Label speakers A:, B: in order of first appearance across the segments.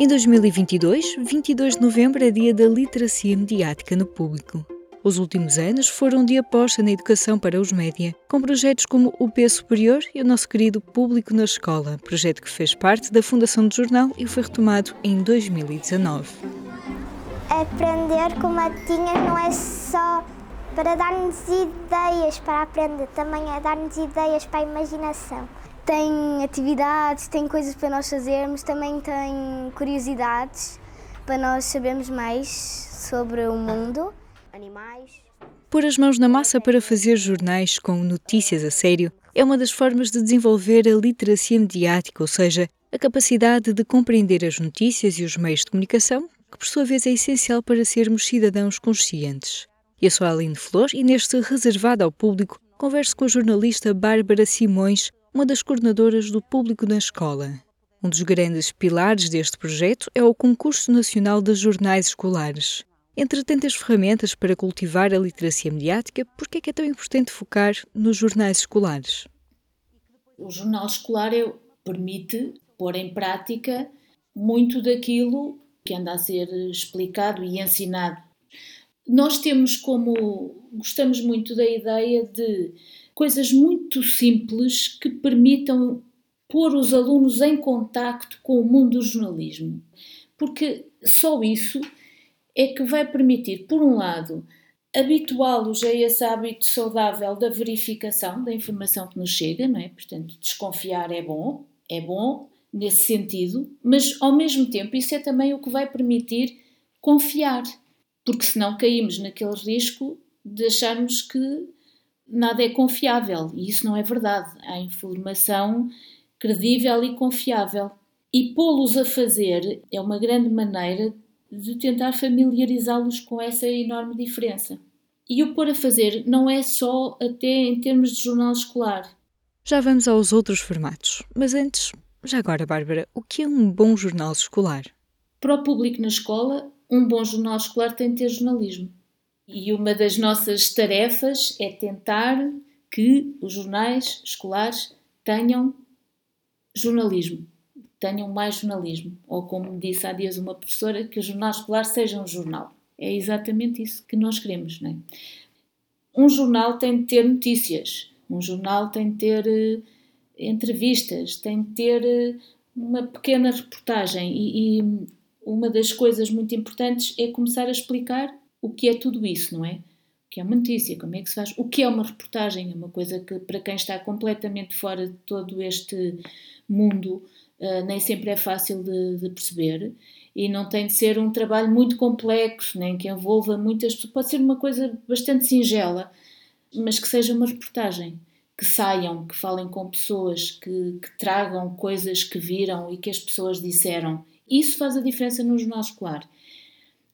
A: Em 2022, 22 de novembro é dia da literacia mediática no público. Os últimos anos foram de aposta na educação para os média, com projetos como o P Superior e o nosso querido Público na Escola, projeto que fez parte da Fundação do Jornal e foi retomado em 2019.
B: Aprender com matinhas não é só para dar-nos ideias para aprender, também é dar-nos ideias para a imaginação
C: tem atividades, tem coisas para nós fazermos, também tem curiosidades para nós sabermos mais sobre o mundo, animais.
A: Pôr as mãos na massa para fazer jornais com notícias a sério é uma das formas de desenvolver a literacia mediática, ou seja, a capacidade de compreender as notícias e os meios de comunicação, que por sua vez é essencial para sermos cidadãos conscientes. Eu sou a Aline Flor e neste Reservado ao Público converso com a jornalista Bárbara Simões uma das coordenadoras do público na escola. Um dos grandes pilares deste projeto é o Concurso Nacional de Jornais Escolares. Entre tantas ferramentas para cultivar a literacia mediática, por é, que é tão importante focar nos jornais escolares?
D: O jornal escolar é, permite pôr em prática muito daquilo que anda a ser explicado e ensinado. Nós temos como. gostamos muito da ideia de coisas muito simples que permitam pôr os alunos em contacto com o mundo do jornalismo. Porque só isso é que vai permitir, por um lado, habituá-los a esse hábito saudável da verificação da informação que nos chega, não é? Portanto, desconfiar é bom, é bom nesse sentido, mas ao mesmo tempo isso é também o que vai permitir confiar, porque senão caímos naquele risco de acharmos que nada é confiável e isso não é verdade. Há informação credível e confiável. E pô-los a fazer é uma grande maneira de tentar familiarizá-los com essa enorme diferença. E o pôr a fazer não é só até em termos de jornal escolar.
A: Já vamos aos outros formatos, mas antes, já agora, Bárbara, o que é um bom jornal escolar?
D: Para o público na escola, um bom jornal escolar tem de ter jornalismo. E uma das nossas tarefas é tentar que os jornais escolares tenham jornalismo, tenham mais jornalismo. Ou, como disse há dias uma professora, que o jornal escolar seja um jornal. É exatamente isso que nós queremos, não é? Um jornal tem de ter notícias, um jornal tem de ter uh, entrevistas, tem de ter uh, uma pequena reportagem e, e uma das coisas muito importantes é começar a explicar o que é tudo isso, não é? O que é uma notícia, como é que se faz, o que é uma reportagem, é uma coisa que para quem está completamente fora de todo este mundo uh, nem sempre é fácil de, de, perceber e não tem de ser um trabalho muito complexo, nem que envolva muitas pessoas, pode ser uma coisa bastante singela, mas que seja uma reportagem, que saiam, que falem com pessoas, que, que tragam coisas que viram e que as pessoas disseram. Isso faz a diferença no jornal escolar.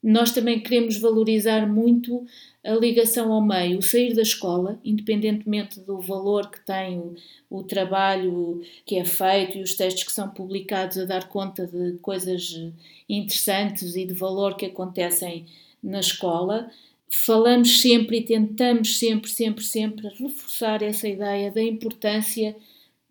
D: Nós também queremos valorizar muito a ligação ao meio, o sair da escola, independentemente do valor que tem o, trabalho que é feito e os textos que são publicados a dar conta de coisas interessantes e de valor que acontecem na escola. Falamos sempre e tentamos sempre, sempre, sempre reforçar essa ideia da importância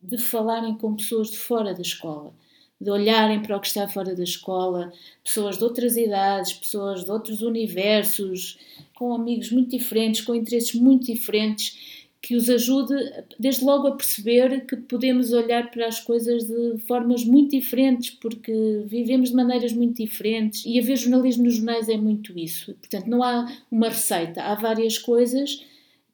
D: de falarem com pessoas de fora da escola de olharem para o que está fora da escola, pessoas de outras idades, pessoas de outros universos, com amigos muito diferentes, com interesses muito diferentes, que os ajude desde logo a perceber que podemos olhar para as coisas de formas muito diferentes, porque vivemos de maneiras muito diferentes e haver jornalismo nos jornais é muito isso. Portanto, não há uma receita, há várias coisas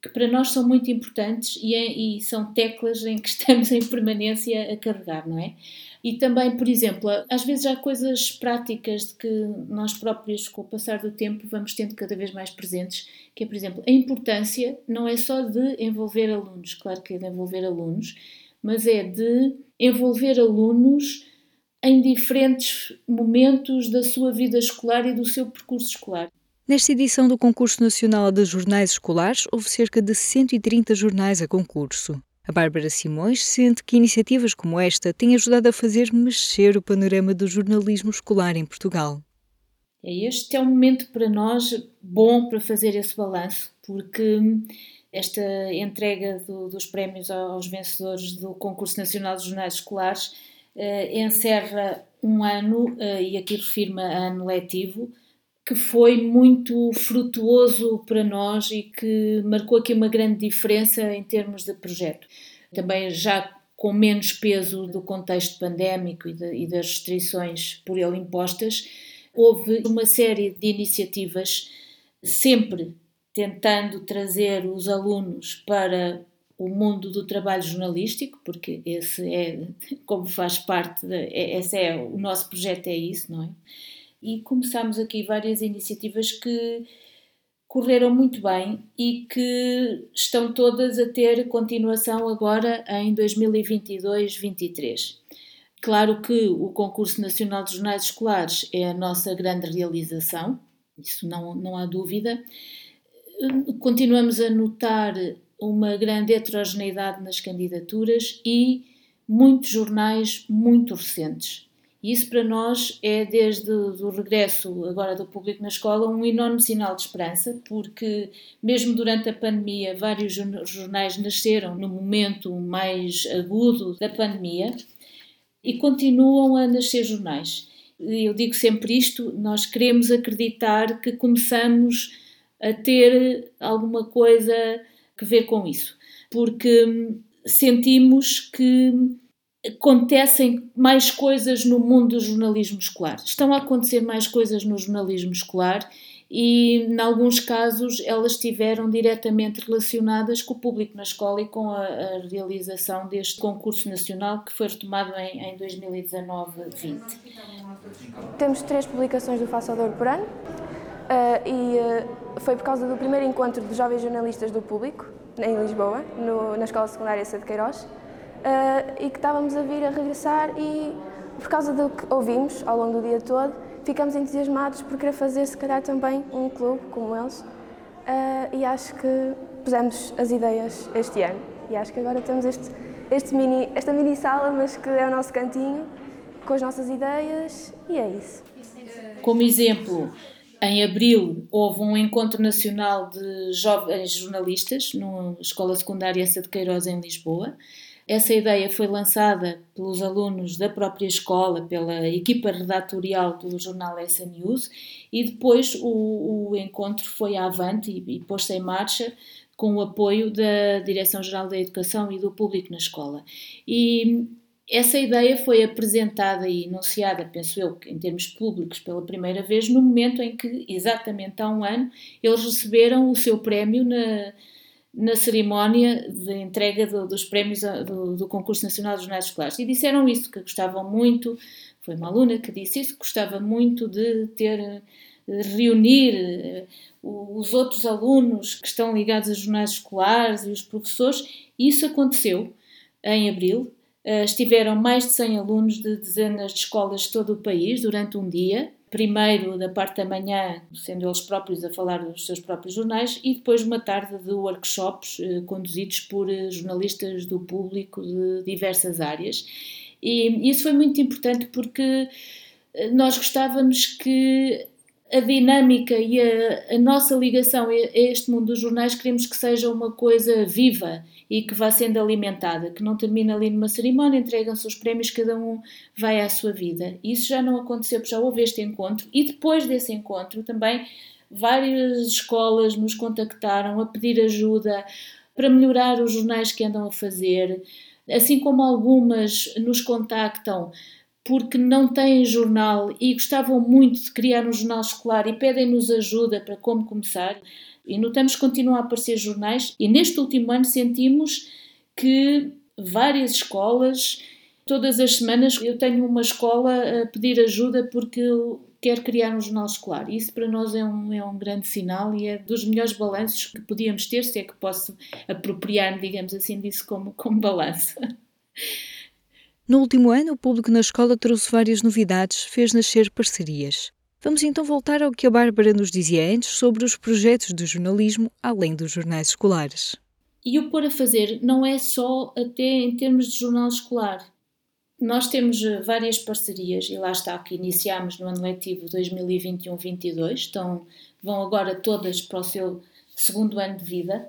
D: que para nós são muito importantes e, é, e são teclas em que estamos em permanência a carregar, não é? E também, por exemplo, às vezes há coisas práticas de que nós próprios, com o passar do tempo, vamos tendo cada vez mais presentes, que é, por exemplo, a importância não é só de envolver alunos, claro que é de envolver alunos, mas é de envolver alunos em diferentes momentos da sua vida escolar e do seu percurso escolar.
A: Nesta edição do Concurso Nacional de Jornais Escolares, houve cerca de 130 jornais a concurso. A Bárbara Simões sente que iniciativas como esta têm ajudado a fazer mexer o panorama do jornalismo escolar em Portugal.
D: É, este é um momento para nós bom para fazer esse balanço, porque esta entrega do, dos prémios aos vencedores do Concurso Nacional de Jornais Escolares eh, encerra um ano, e aqui refiro-me a ano letivo, que foi muito frutuoso para nós e que marcou aqui uma grande diferença em termos de projeto. Também já com menos peso do contexto pandémico e, de, e das restrições por ele impostas, houve uma série de iniciativas, sempre tentando trazer os alunos para o mundo do trabalho jornalístico, porque esse é, como faz parte, de, é, esse é o nosso projeto, é isso, não é? E começamos aqui várias iniciativas que correram muito bem e que estão todas a ter continuação agora em 2022-23. Claro que o Concurso Nacional de Jornais Escolares é a nossa grande realização, isso não, não há dúvida. Continuamos a notar uma grande heterogeneidade nas candidaturas e muitos jornais muito recentes. E isso para nós é, desde o regresso agora do público na escola, um enorme sinal de esperança, porque mesmo durante a pandemia, vários jornais nasceram no momento mais agudo da pandemia e continuam a nascer jornais. Eu digo sempre isto: nós queremos acreditar que começamos a ter alguma coisa que ver com isso, porque sentimos que acontecem mais coisas no mundo do jornalismo escolar. Estão a acontecer mais coisas no jornalismo escolar e, em alguns casos, elas estiveram diretamente relacionadas com o público na escola e com a, a realização deste concurso nacional que foi retomado em, em 2019-20.
E: Temos três publicações do Façador por ano uh, e uh, foi por causa do primeiro encontro de jovens jornalistas do público em Lisboa, no, na Escola Secundária Sede Queiroz, uh, e que estávamos a vir a regressar e por causa do que ouvimos ao longo do dia todo, ficamos entusiasmados por querer fazer se calhar também um clube como eles. Uh, e acho que pusemos as ideias este ano. E acho que agora temos este, este mini, esta mini sala, mas que é o nosso cantinho com as nossas ideias e é isso.
D: Como exemplo, em abril houve um encontro nacional de jovens jornalistas na Escola Secundária Essa de Queiroz em Lisboa essa ideia foi lançada pelos alunos da própria escola, pela equipa redatorial do jornal Essa News, e depois o, o encontro foi avante e, e pôs-se em marcha com o apoio da Direção-Geral da Educação e do Público na escola. E essa ideia foi apresentada e enunciada, penso eu, em termos públicos pela primeira vez, no momento em que, exatamente há um ano, eles receberam o seu prémio na, na cerimónia de entrega do, dos prémios do, do, Concurso Nacional dos Jornais Escolares. E disseram isso, que gostavam muito, foi uma aluna que disse isso, que gostava muito de ter, de reunir eh, os outros alunos que estão ligados a jornais escolares e os professores, e isso aconteceu em abril. Eh, estiveram mais de 100 alunos de dezenas de escolas de todo o país durante um dia, primeiro da parte da manhã, sendo eles próprios a falar dos seus próprios jornais, e depois uma tarde de workshops eh, conduzidos por eh, jornalistas do público de diversas áreas. E isso foi muito importante porque eh, nós gostávamos que a dinâmica e a, a, nossa ligação a este mundo dos jornais queremos que seja uma coisa viva e que vá sendo alimentada, que não termina ali numa cerimónia, entregam-se os prémios, cada um vai à sua vida. Isso já não aconteceu, já houve este encontro e depois desse encontro também várias escolas nos contactaram a pedir ajuda para melhorar os jornais que andam a fazer, assim como algumas nos contactam porque não têm jornal e gostavam muito de criar um jornal escolar e pedem-nos ajuda para como começar. E notamos que continuam a aparecer jornais, e neste último ano sentimos que várias escolas, todas as semanas, eu tenho uma escola a pedir ajuda porque eu quero criar um jornal escolar. Isso para nós é um, é um grande sinal e é dos melhores balanços que podíamos ter, se é que posso apropriar-me, digamos assim, disso como, como balanço.
A: No último ano, o público na escola trouxe várias novidades, fez nascer parcerias. Vamos então voltar ao que a Bárbara nos dizia antes sobre os projetos de jornalismo além dos jornais escolares.
D: E o pôr a fazer não é só até em termos de jornal escolar. Nós temos eh, várias parcerias, e lá está, que iniciámos no ano letivo 2021-22, então vão agora todas para o seu segundo ano de vida,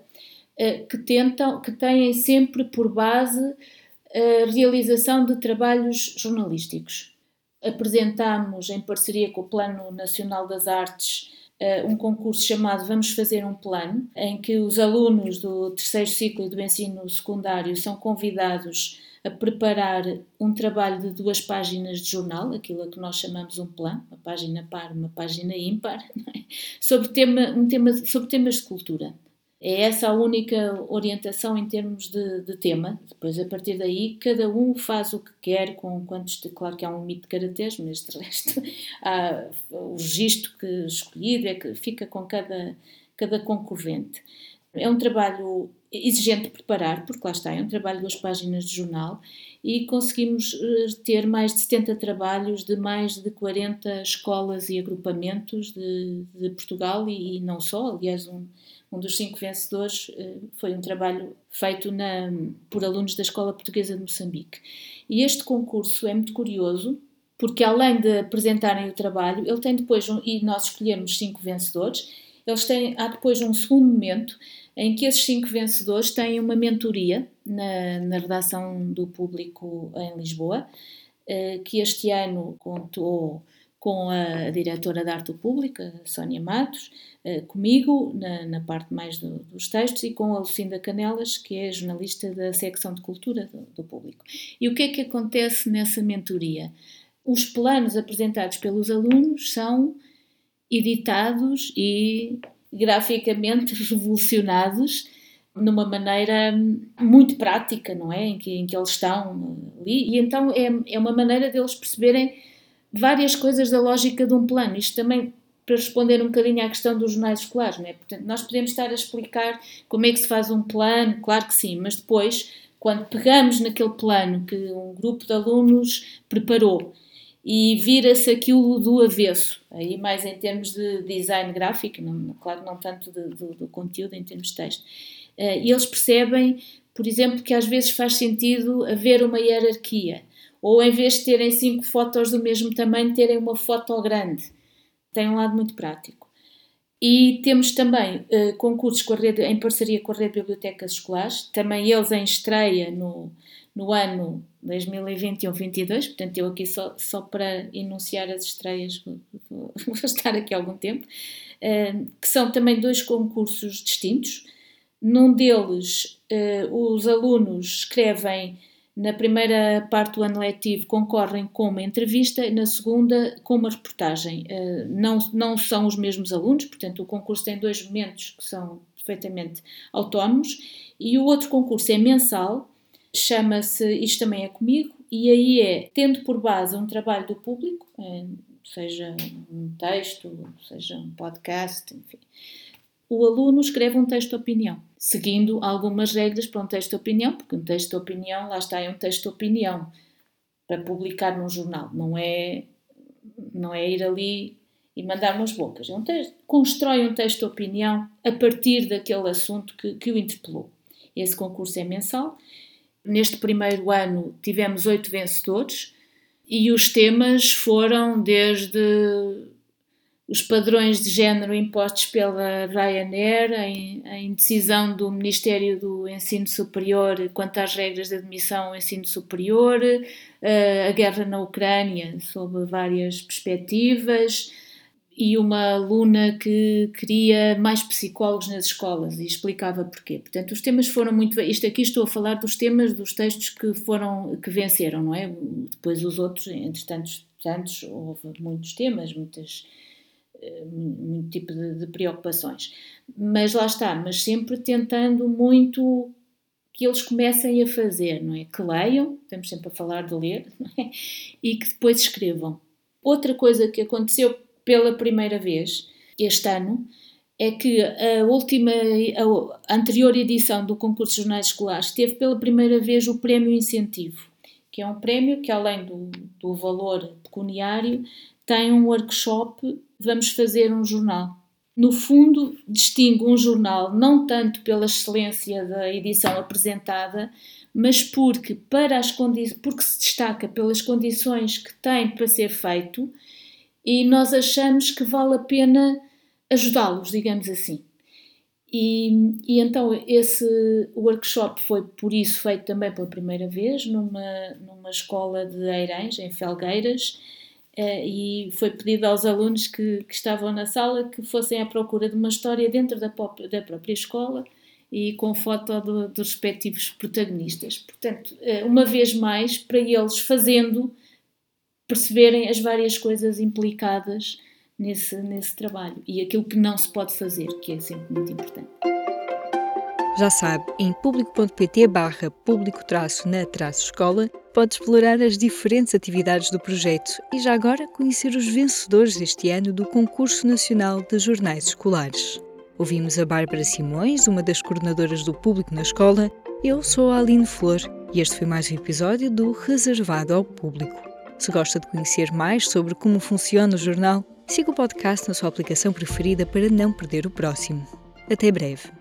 D: eh, que tentam, que têm sempre por base a realização de trabalhos jornalísticos. apresentámos, em parceria com o Plano Nacional das Artes, eh, um concurso chamado Vamos Fazer um Plano, em que os alunos do terceiro ciclo do ensino secundário são convidados a preparar um trabalho de duas páginas de jornal, aquilo a que nós chamamos um plano, uma página par, uma página ímpar, é? sobre, tema, um tema, sobre temas de cultura. É essa a única orientação em termos de, de, tema. Depois, a partir daí, cada um faz o que quer, com quantos. Claro que há um limite de caracteres, mas de resto, há, o registro que escolhido é que fica com cada, cada concorrente. É um trabalho exigente de preparar, porque lá está, é um trabalho de duas páginas de jornal e conseguimos eh, ter mais de 70 trabalhos de mais de 40 escolas e agrupamentos de, de Portugal e, e, não só. Aliás, um, um dos cinco vencedores uh, foi um trabalho feito na, por alunos da Escola Portuguesa de Moçambique. E este concurso é muito curioso, porque além de apresentarem o trabalho, ele tem depois, um, e nós escolhemos cinco vencedores, eles têm, há depois um segundo momento em que esses cinco vencedores têm uma mentoria na, na redação do público em Lisboa, eh, que este ano contou com a diretora de arte pública, Sónia Matos, eh, comigo, na, na parte mais do, dos textos, e com a Lucinda Canelas, que é jornalista da secção de cultura do, do público. E o que é que acontece nessa mentoria? Os planos apresentados pelos alunos são editados e graficamente revolucionados numa maneira muito prática, não é? Em que, em que eles estão ali. E então é, é uma maneira deles perceberem várias coisas da lógica de um plano. Isto também para responder um bocadinho à questão dos jornais escolares, não é? Portanto, nós podemos estar a explicar como é que se faz um plano, claro que sim, mas depois, quando pegamos naquele plano que um grupo de alunos preparou e vira-se aquilo do avesso, aí mais em termos de design gráfico, não, claro, não tanto de, do, do, conteúdo em termos de texto. Uh, e eles percebem, por exemplo, que às vezes faz sentido haver uma hierarquia, ou em vez de terem cinco fotos do mesmo tamanho, terem uma foto grande. Tem um lado muito prático. E temos também uh, concursos rede, em parceria com a Rede de Bibliotecas Escolares, também eles em estreia no, no ano 2021-22, portanto eu aqui só, só para enunciar as estreias vou, vou, estar aqui algum tempo, uh, que são também dois concursos distintos. Num deles, uh, os alunos escrevem na primeira parte do ano letivo concorrem com uma entrevista, na segunda com uma reportagem. Uh, não, não são os mesmos alunos, portanto o concurso tem dois momentos que são perfeitamente autónomos e o outro concurso é mensal chama-se Isto Também é Comigo, e aí é tendo por base um trabalho do público, é, seja um texto, seja um podcast, enfim. O aluno escreve um texto de opinião, seguindo algumas regras para um texto de opinião, porque um texto de opinião, lá está, é um texto de opinião para publicar num jornal, não é, não é ir ali e mandar umas bocas. É um texto, constrói um texto de opinião a partir daquele assunto que, que o interpelou. Esse concurso é mensal Neste primeiro ano tivemos oito vencedores e os temas foram desde os padrões de género impostos pela Ryanair, a indecisão do Ministério do Ensino Superior quanto às regras de admissão ao ensino superior, eh, a guerra na Ucrânia, sob várias perspectivas, e uma aluna que queria mais psicólogos nas escolas e explicava porquê. Portanto, os temas foram muito. Isto aqui estou a falar dos temas dos textos que foram que venceram, não é? Depois os outros, entre tantos, houve muitos temas, muitas muito tipo de, de preocupações. Mas lá está, mas sempre tentando muito que eles comecem a fazer, não é? Que leiam, estamos sempre a falar de ler, é? e que depois escrevam. Outra coisa que aconteceu pela primeira vez este ano é que a última, a anterior edição do concurso de jornais escolares teve pela primeira vez o prémio incentivo, que é um prémio que além do, do valor pecuniário tem um workshop vamos fazer um jornal. No fundo, distingue um jornal não tanto pela excelência da edição apresentada, mas porque, para as porque se destaca pelas condições que tem para ser feito e nós achamos que vale a pena ajudá-los, digamos assim. E, e, então esse workshop foi por isso feito também pela primeira vez numa, numa escola de Eirães, em Felgueiras, e foi pedido aos alunos que, que, estavam na sala que fossem à procura de uma história dentro da, pop, da própria escola e com foto do, dos respectivos protagonistas. Portanto, uh, uma vez mais, para eles fazendo, perceberem as várias coisas implicadas nesse, nesse trabalho e aquilo que não se pode fazer, que é sempre muito importante.
A: Já sabe, em público.pt barra público-na-escola pode explorar as diferentes atividades do projeto e já agora conhecer os vencedores este ano do Concurso Nacional de Jornais Escolares. Ouvimos a Bárbara Simões, uma das coordenadoras do Público na Escola. Eu sou a Aline Flor e este foi mais um episódio do Reservado ao Público. Se gosta de conhecer mais sobre como funciona o jornal, siga o podcast na sua aplicação preferida para não perder o próximo. Até breve.